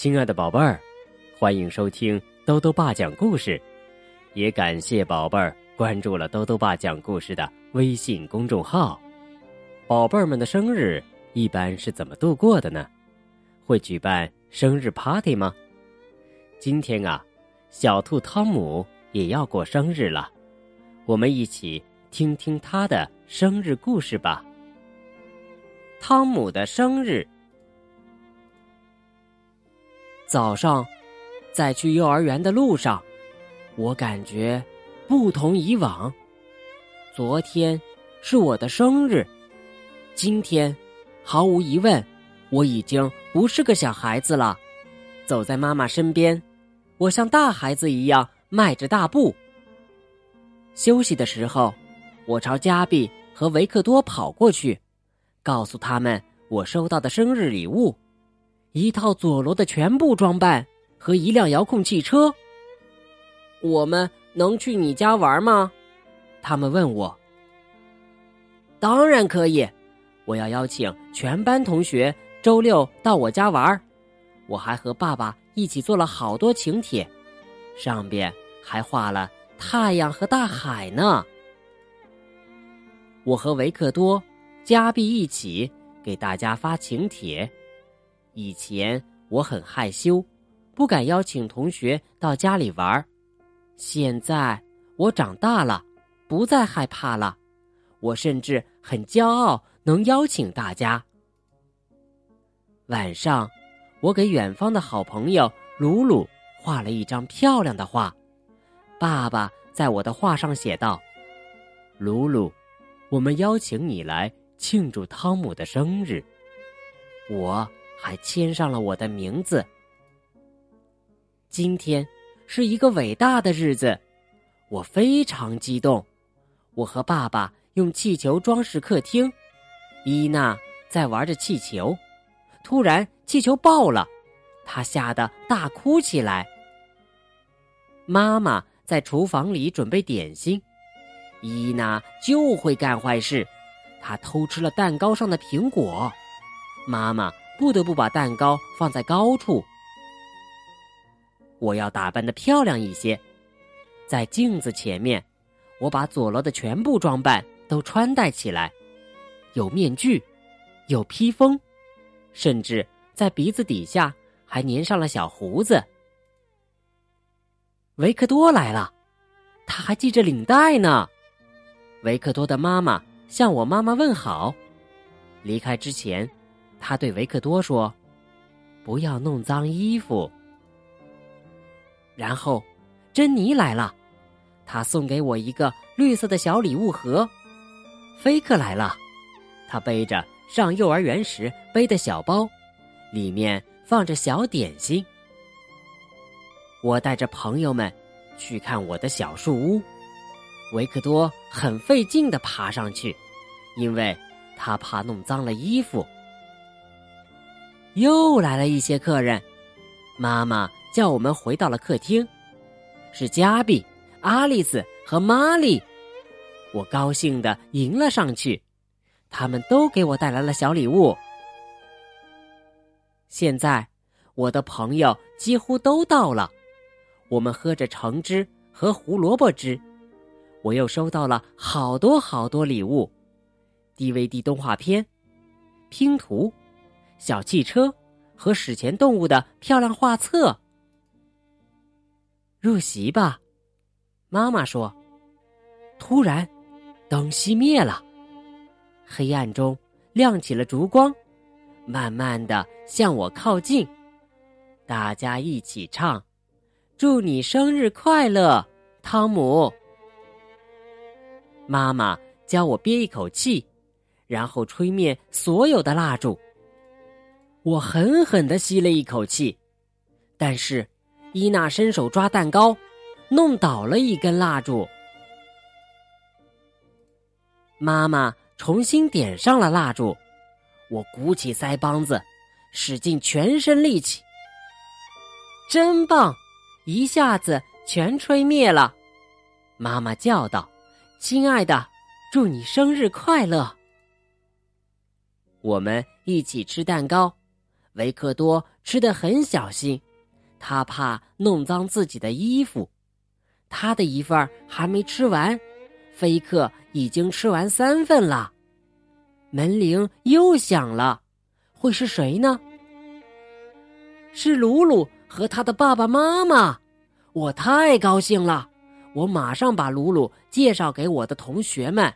亲爱的宝贝儿，欢迎收听兜兜爸讲故事，也感谢宝贝儿关注了兜兜爸讲故事的微信公众号。宝贝儿们的生日一般是怎么度过的呢？会举办生日 party 吗？今天啊，小兔汤姆也要过生日了，我们一起听听他的生日故事吧。汤姆的生日。早上，在去幼儿园的路上，我感觉不同以往。昨天是我的生日，今天毫无疑问，我已经不是个小孩子了。走在妈妈身边，我像大孩子一样迈着大步。休息的时候，我朝加比和维克多跑过去，告诉他们我收到的生日礼物。一套佐罗的全部装扮和一辆遥控汽车。我们能去你家玩吗？他们问我。当然可以，我要邀请全班同学周六到我家玩。我还和爸爸一起做了好多请帖，上边还画了太阳和大海呢。我和维克多、加币一起给大家发请帖。以前我很害羞，不敢邀请同学到家里玩儿现在我长大了，不再害怕了。我甚至很骄傲能邀请大家。晚上，我给远方的好朋友鲁鲁画了一张漂亮的画。爸爸在我的画上写道：“鲁鲁，我们邀请你来庆祝汤姆的生日。”我。还签上了我的名字。今天是一个伟大的日子，我非常激动。我和爸爸用气球装饰客厅，伊娜在玩着气球，突然气球爆了，她吓得大哭起来。妈妈在厨房里准备点心，伊娜就会干坏事，她偷吃了蛋糕上的苹果，妈妈。不得不把蛋糕放在高处。我要打扮的漂亮一些，在镜子前面，我把佐罗的全部装扮都穿戴起来，有面具，有披风，甚至在鼻子底下还粘上了小胡子。维克多来了，他还系着领带呢。维克多的妈妈向我妈妈问好，离开之前。他对维克多说：“不要弄脏衣服。”然后，珍妮来了，他送给我一个绿色的小礼物盒。菲克来了，他背着上幼儿园时背的小包，里面放着小点心。我带着朋友们去看我的小树屋，维克多很费劲的爬上去，因为他怕弄脏了衣服。又来了一些客人，妈妈叫我们回到了客厅，是加比、阿丽丝和玛丽。我高兴的迎了上去，他们都给我带来了小礼物。现在我的朋友几乎都到了，我们喝着橙汁和胡萝卜汁。我又收到了好多好多礼物：DVD 动画片、拼图。小汽车和史前动物的漂亮画册。入席吧，妈妈说。突然，灯熄灭了，黑暗中亮起了烛光，慢慢的向我靠近。大家一起唱：“祝你生日快乐，汤姆。”妈妈教我憋一口气，然后吹灭所有的蜡烛。我狠狠的吸了一口气，但是伊娜伸手抓蛋糕，弄倒了一根蜡烛。妈妈重新点上了蜡烛，我鼓起腮帮子，使尽全身力气。真棒，一下子全吹灭了。妈妈叫道：“亲爱的，祝你生日快乐！”我们一起吃蛋糕。维克多吃的很小心，他怕弄脏自己的衣服。他的一份还没吃完，菲克已经吃完三份了。门铃又响了，会是谁呢？是鲁鲁和他的爸爸妈妈。我太高兴了，我马上把鲁鲁介绍给我的同学们。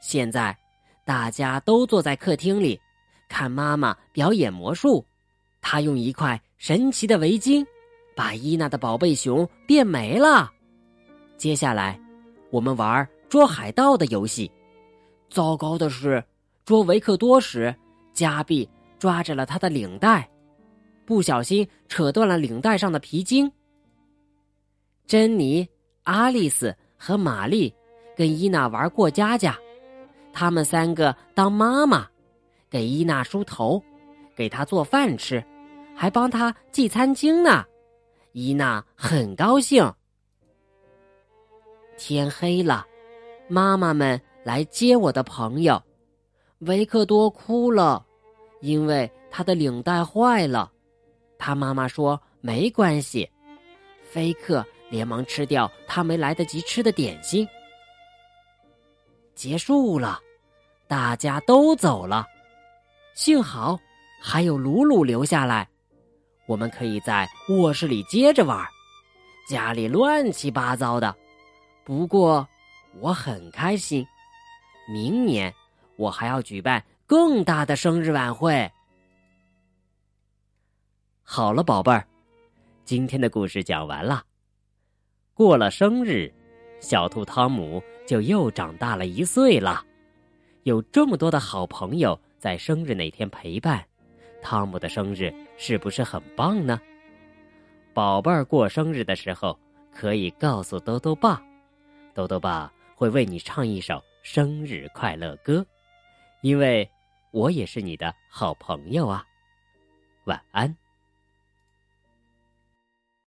现在，大家都坐在客厅里，看妈妈表演魔术。她用一块神奇的围巾，把伊娜的宝贝熊变没了。接下来，我们玩捉海盗的游戏。糟糕的是，捉维克多时，加比抓着了他的领带。不小心扯断了领带上的皮筋。珍妮、阿丽丝和玛丽跟伊娜玩过家家，他们三个当妈妈，给伊娜梳头，给她做饭吃，还帮她寄餐巾呢。伊娜很高兴。天黑了，妈妈们来接我的朋友，维克多哭了，因为他的领带坏了。他妈妈说：“没关系。”菲克连忙吃掉他没来得及吃的点心。结束了，大家都走了，幸好还有鲁鲁留下来，我们可以在卧室里接着玩。家里乱七八糟的，不过我很开心。明年我还要举办更大的生日晚会。好了，宝贝儿，今天的故事讲完了。过了生日，小兔汤姆就又长大了一岁了。有这么多的好朋友在生日那天陪伴，汤姆的生日是不是很棒呢？宝贝儿过生日的时候，可以告诉兜兜爸，兜兜爸会为你唱一首生日快乐歌，因为我也是你的好朋友啊。晚安。